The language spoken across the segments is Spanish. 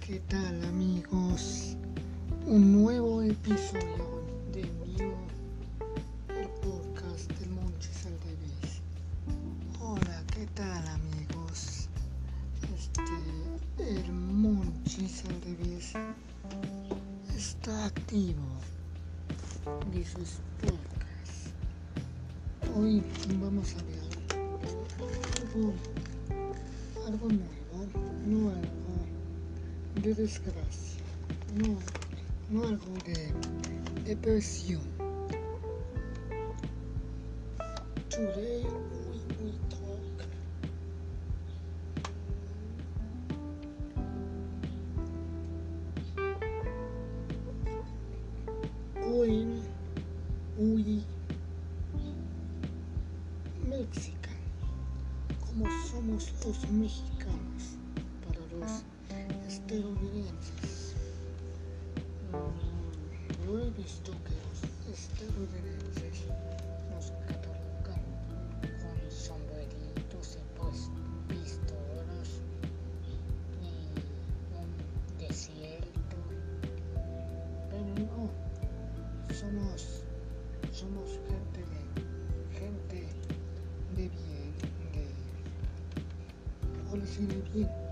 ¿Qué tal amigos? perfume. Today we will talk when we Mexican, como somos los mexicanos. Yeah.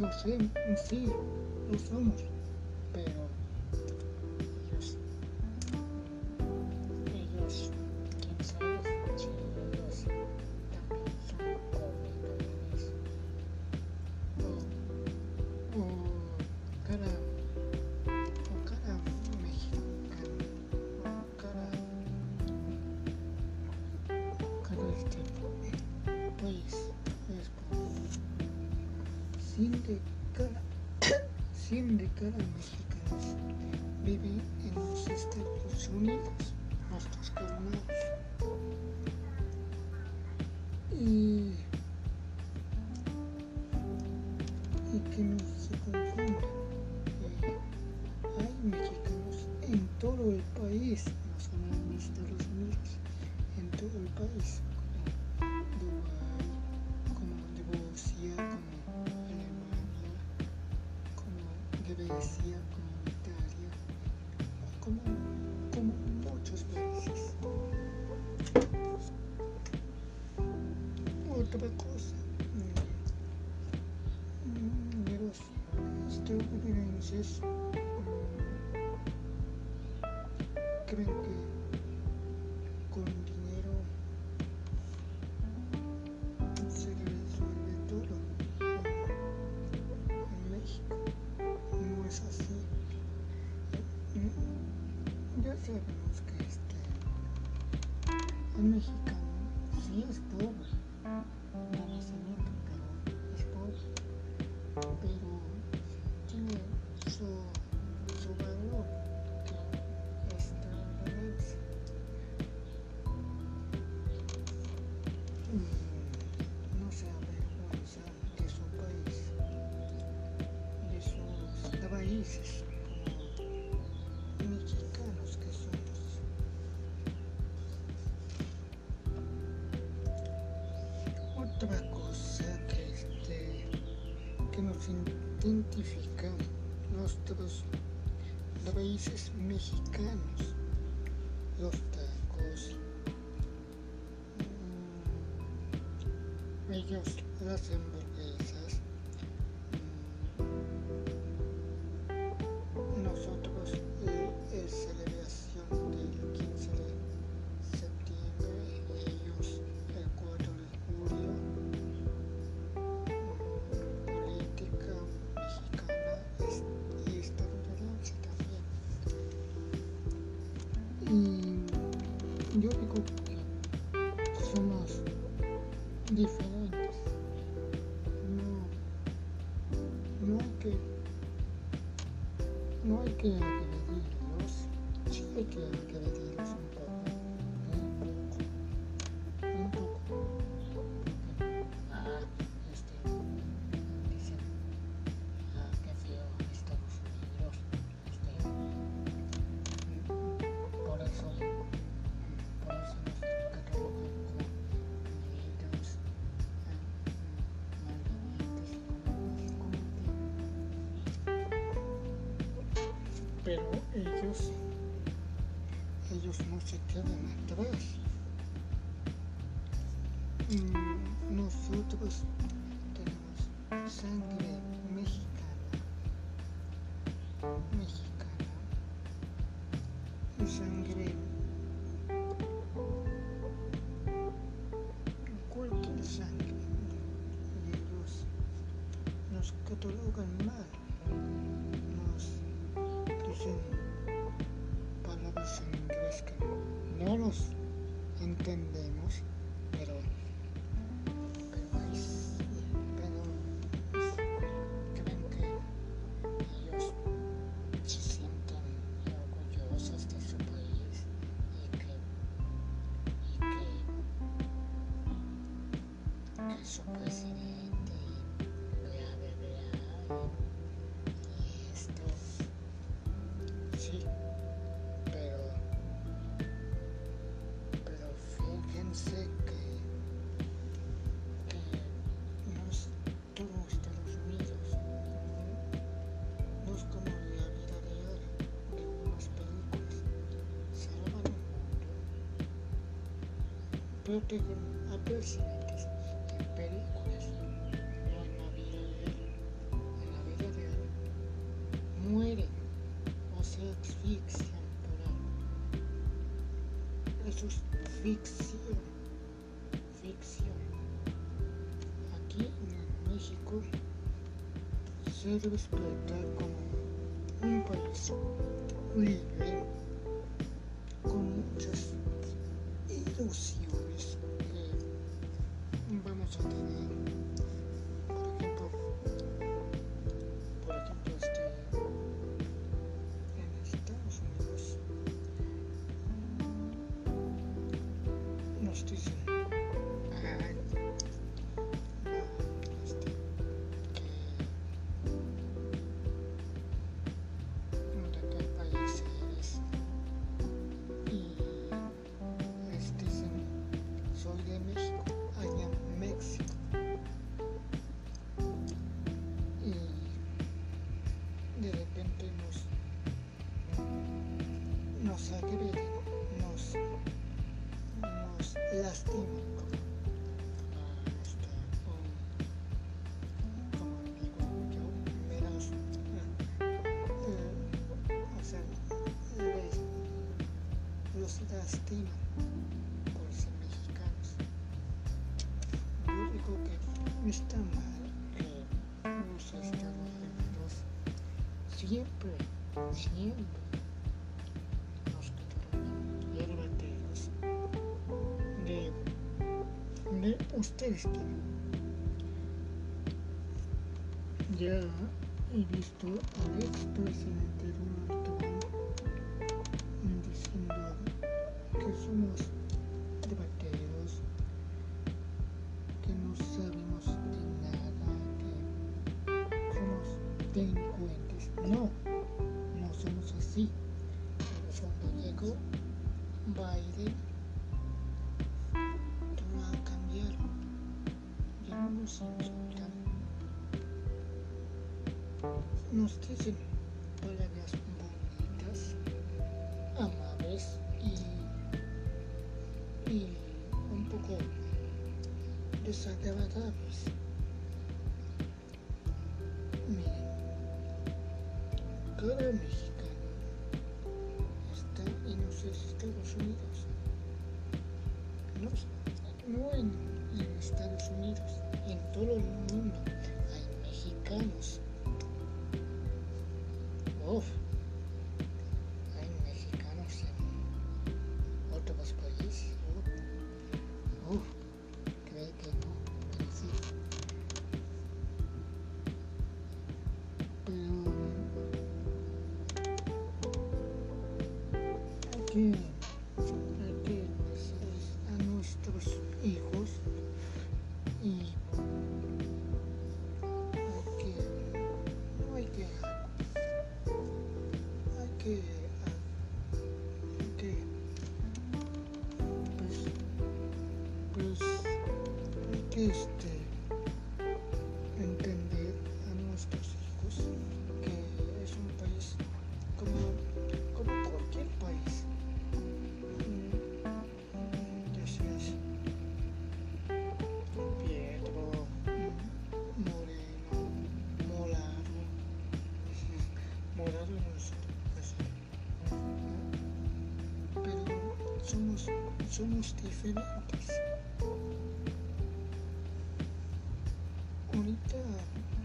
no sé, en sí, no somos. de cara, cada, de cada mexicanos viven en los Estados Unidos, nuestros hermanos. Y, y que no se confundan, hay mexicanos en todo el país, no solo en los Estados Unidos, en todo el país. Entonces, creen que con dinero se resuelve todo en México. No es así. Mm, mm, ya sabemos que este en México identificar nuestros raíces mexicanos, los tacos, mm, ellos las hacen ellos, ellos no se quedan atrás. Mm, Nosotros tenemos sangre mexicana, mexicana. Sangre cualquier sangre. Y ellos nos catalogan mal protegen a presidentes en películas no en la vida real en la vida real. Mueren o se asfixian por algo. Eso es ficción ficción. Aquí en México se respeta como un país libre con muchas ilusiones que vamos a tener está mal que los Estados Unidos siempre siempre nos catalogan hierbateros de, de ustedes quieren. Ya he visto al expresidente Donald nos dicen palabras bonitas, amables y, y un poco desagradables. Miren, cada mexicano está en los Estados Unidos. No, no todo el mundo hay mexicanos. Somos, diferentes. Ahorita,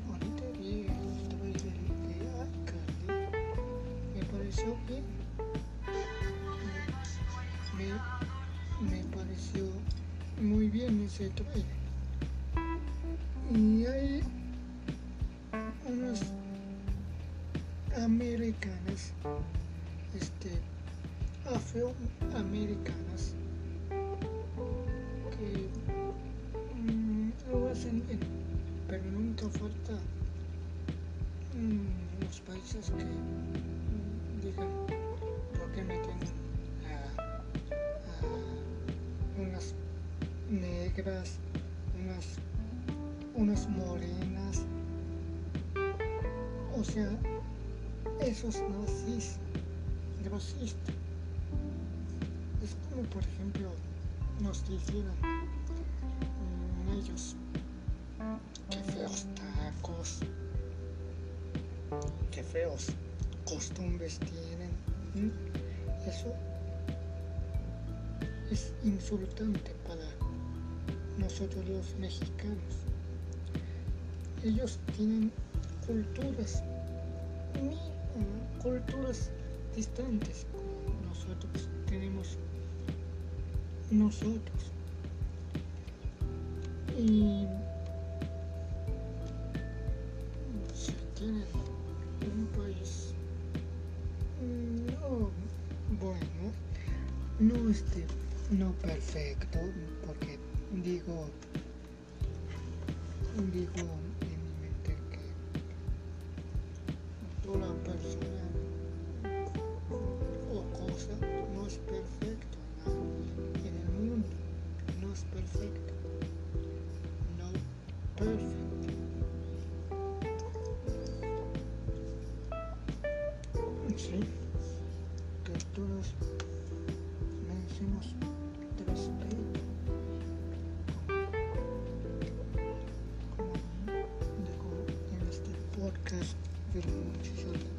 ahorita vi el trailer de iCarly, me pareció bien. Me, me pareció muy bien ese trailer. Y hay unas americanas, este, afroamericanas, falta mm, los países que mm, digan, ¿por qué meten a, a unas negras, unas, unas morenas? O sea, esos nazis, racistas. Es como, por ejemplo, nos dijeran tacos, qué feos costumbres tienen. Eso es insultante para nosotros los mexicanos. Ellos tienen culturas, culturas distantes como nosotros tenemos nosotros. Y un país no bueno, no este, no perfecto, porque digo, digo en mi mente que toda persona Sí, que todos merecemos respeto. Como digo en este podcast, pero muchas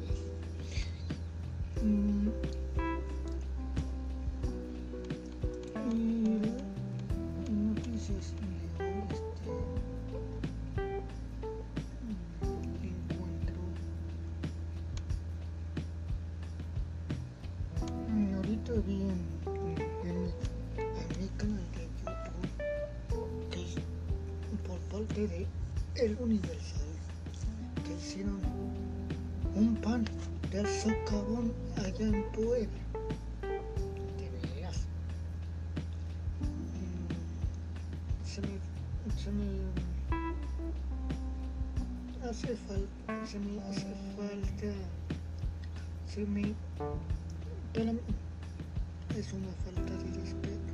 El Universal que hicieron un pan del socavón allá en Puebla. De veras. Mm, Se me, se me hace falta, se me hace falta, se me para es una falta de respeto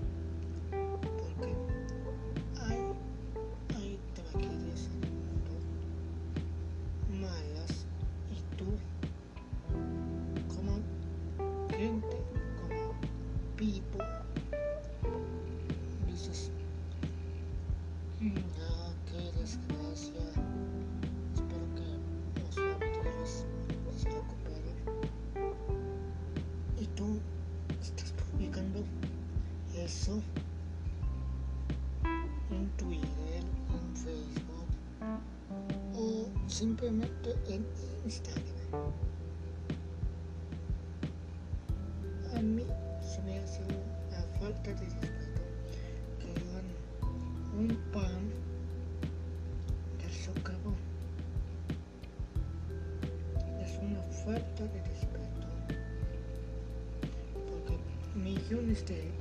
de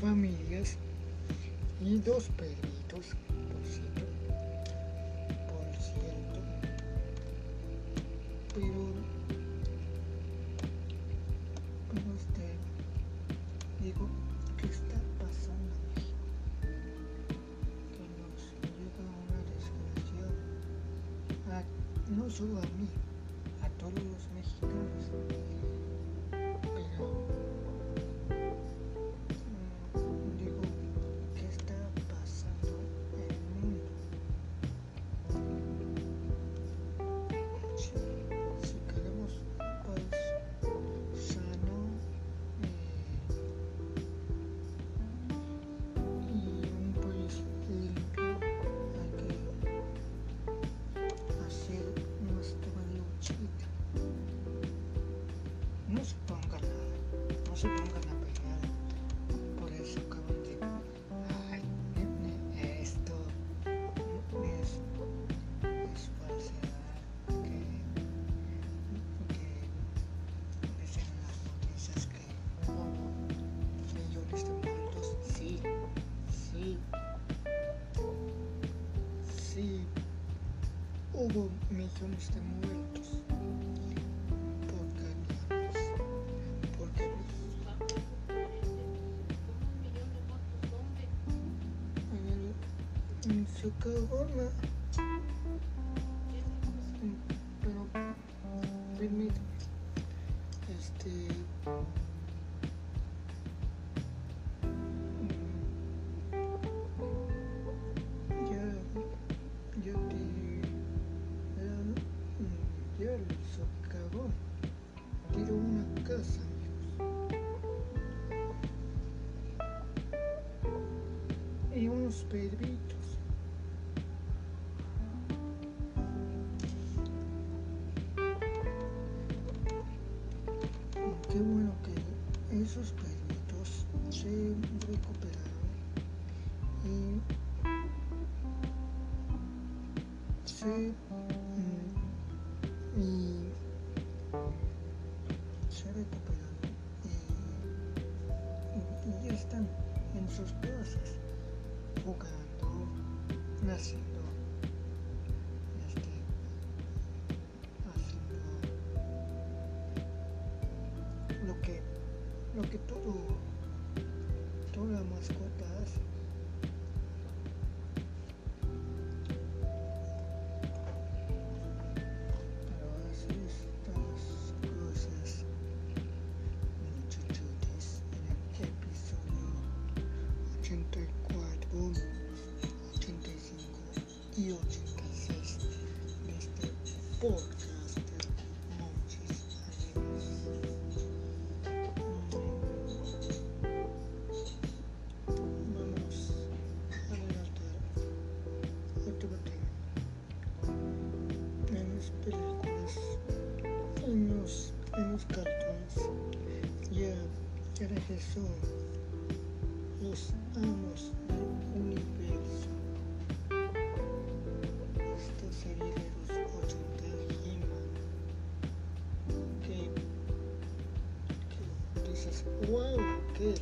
familias y dos perritos, se pongan a pelear por eso acaban de ay esto es, es falsedad que que dicen las noticias que hubo millones de muertos. Sí, sí, sí, hubo millones de muertos. El, en Socorro, pero permíteme este mm, ya ya te mm, ya el socavón tiró una casa amigos y unos perritos mm, y se recuperaron y, y ya están en sus casas jugando, naciendo, este, haciendo lo que lo que todo toda mascota los amos del universo. Esta serie de los 80 He-Man que, que dices, wow, qué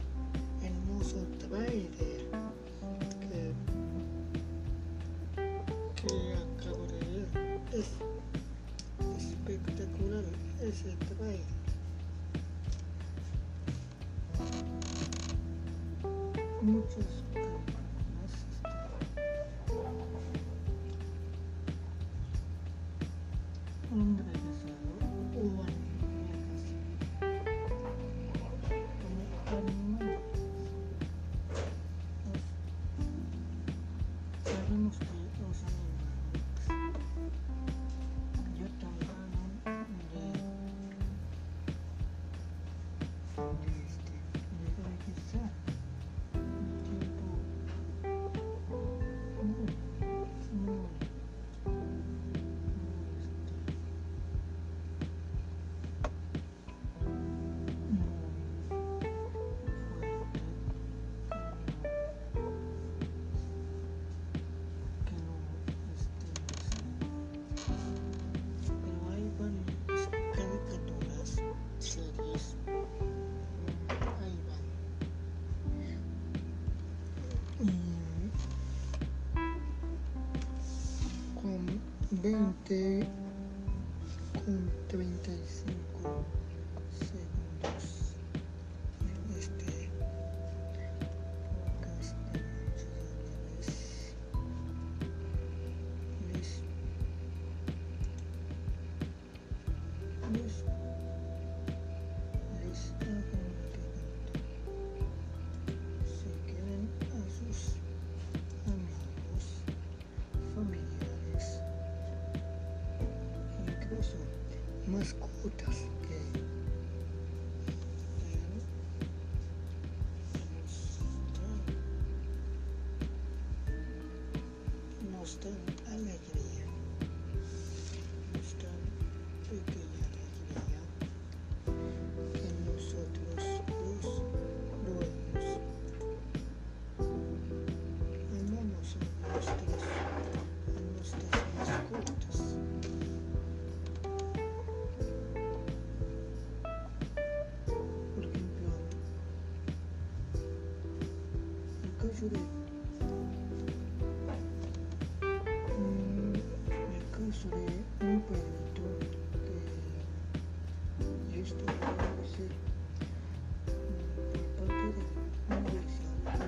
20 con 35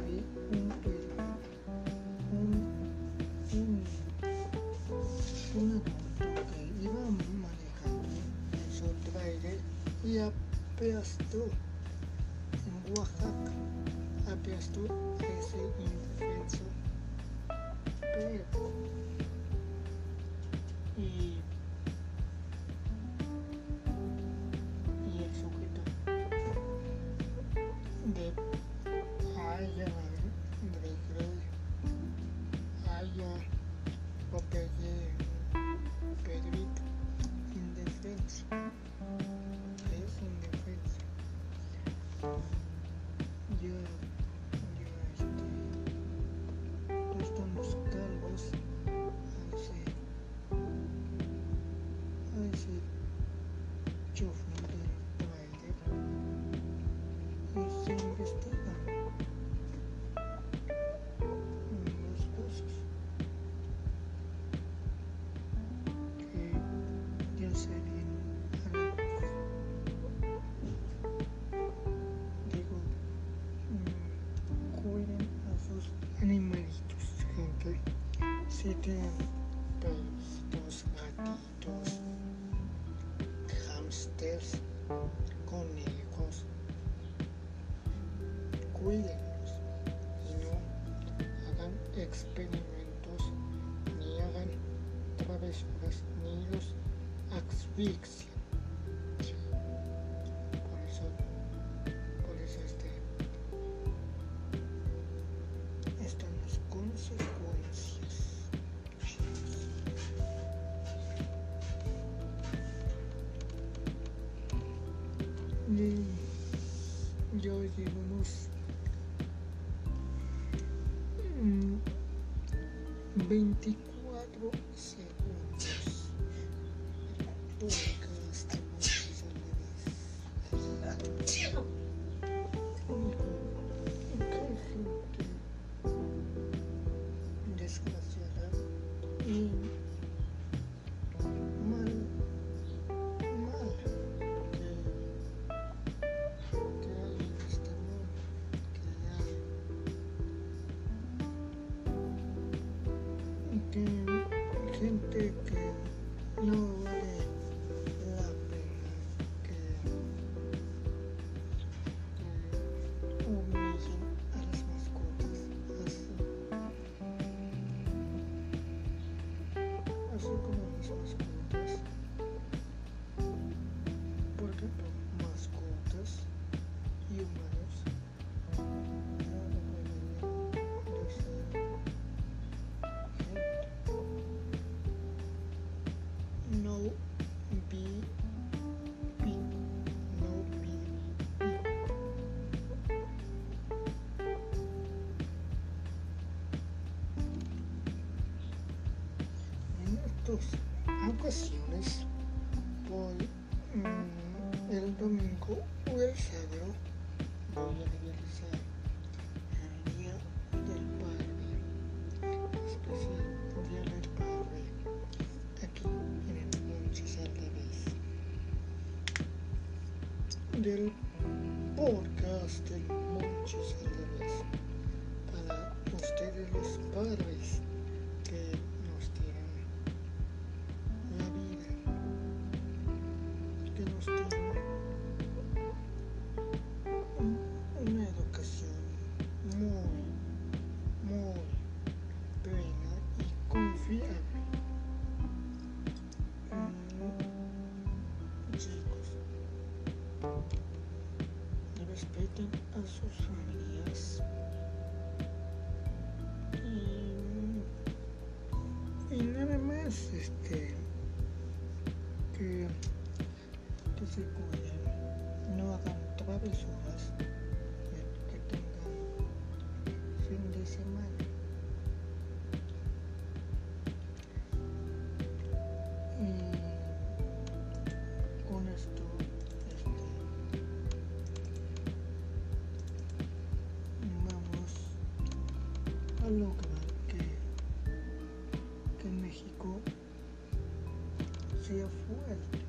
había un un, un, un adulto que iba manejando su trailer y aplastó en Oaxaca, aplastó ese indefenso perro. Los casos que. Digo, mm, cuiden a sus animalitos, gente. Tienen travesuras ni los asfixien. Sí. Por eso, por eso este, están las consecuencias. Y yo llevo unos mm, 24 ocasiones voy mmm, el domingo o el sábado voy a realizar el día del padre especial día del padre aquí en el Monte Saldavis del loca que, que en México sea fuerte.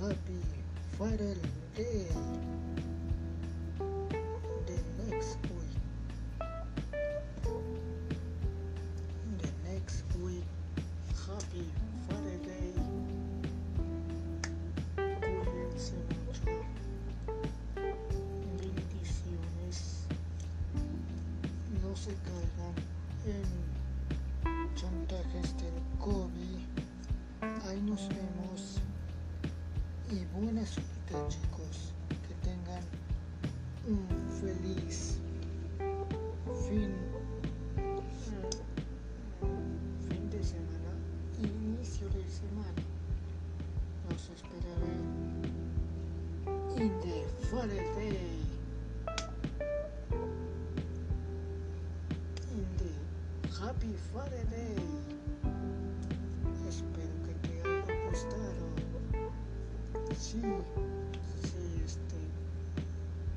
happy Father's Day. sí, sí, este,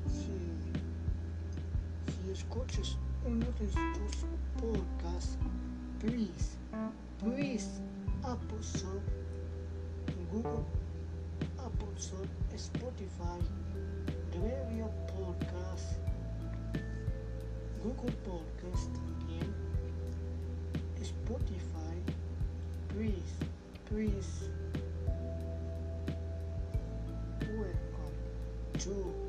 sí, si escuchas uno de estos podcasts, please, please, Apple Shop, Google, Apple Shop, Spotify, Radio Podcast, Google Podcast también, Spotify, please, please. şu